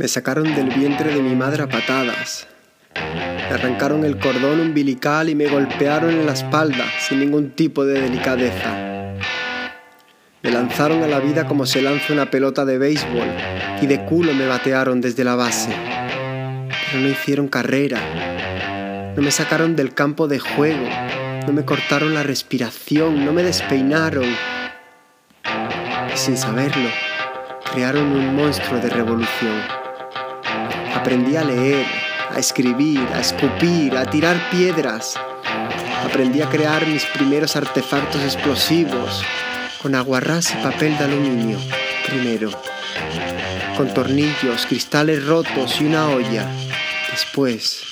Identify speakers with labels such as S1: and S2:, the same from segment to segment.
S1: Me sacaron del vientre de mi madre a patadas. Me arrancaron el cordón umbilical y me golpearon en la espalda sin ningún tipo de delicadeza. Me lanzaron a la vida como se lanza una pelota de béisbol y de culo me batearon desde la base. Pero no hicieron carrera. No me sacaron del campo de juego. No me cortaron la respiración. No me despeinaron. Y sin saberlo, crearon un monstruo de revolución. Aprendí a leer, a escribir, a escupir, a tirar piedras. Aprendí a crear mis primeros artefactos explosivos con aguarrás y papel de aluminio, primero. Con tornillos, cristales rotos y una olla. Después,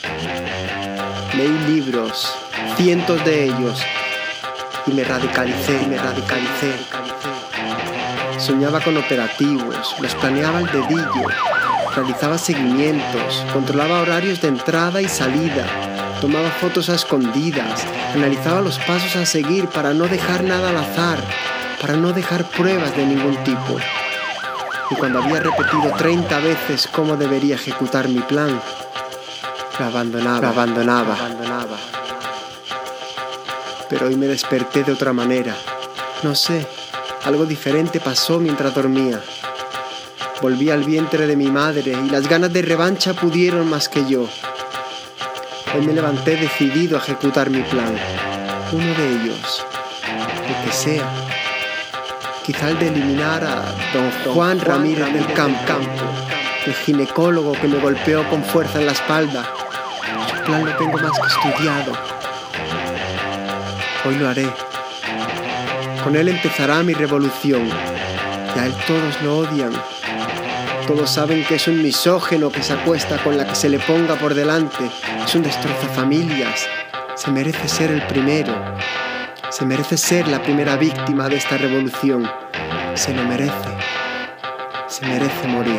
S1: leí libros, cientos de ellos, y me radicalicé, me radicalicé. Soñaba con operativos, los planeaba al dedillo, realizaba seguimientos, controlaba horarios de entrada y salida, tomaba fotos a escondidas, analizaba los pasos a seguir para no dejar nada al azar, para no dejar pruebas de ningún tipo. Y cuando había repetido 30 veces cómo debería ejecutar mi plan, abandonaba, abandonaba, abandonaba. Pero hoy me desperté de otra manera. No sé, algo diferente pasó mientras dormía. Volví al vientre de mi madre y las ganas de revancha pudieron más que yo. Hoy me levanté decidido a ejecutar mi plan. Uno de ellos, el que sea. Quizá el de eliminar a don Juan Ramírez del campo, el ginecólogo que me golpeó con fuerza en la espalda. Su plan lo tengo más que estudiado. Hoy lo haré. Con él empezará mi revolución. Ya él todos lo odian. Todos saben que es un misógeno que se acuesta con la que se le ponga por delante. Es un familias. Se merece ser el primero. Se merece ser la primera víctima de esta revolución. Se lo merece. Se merece morir.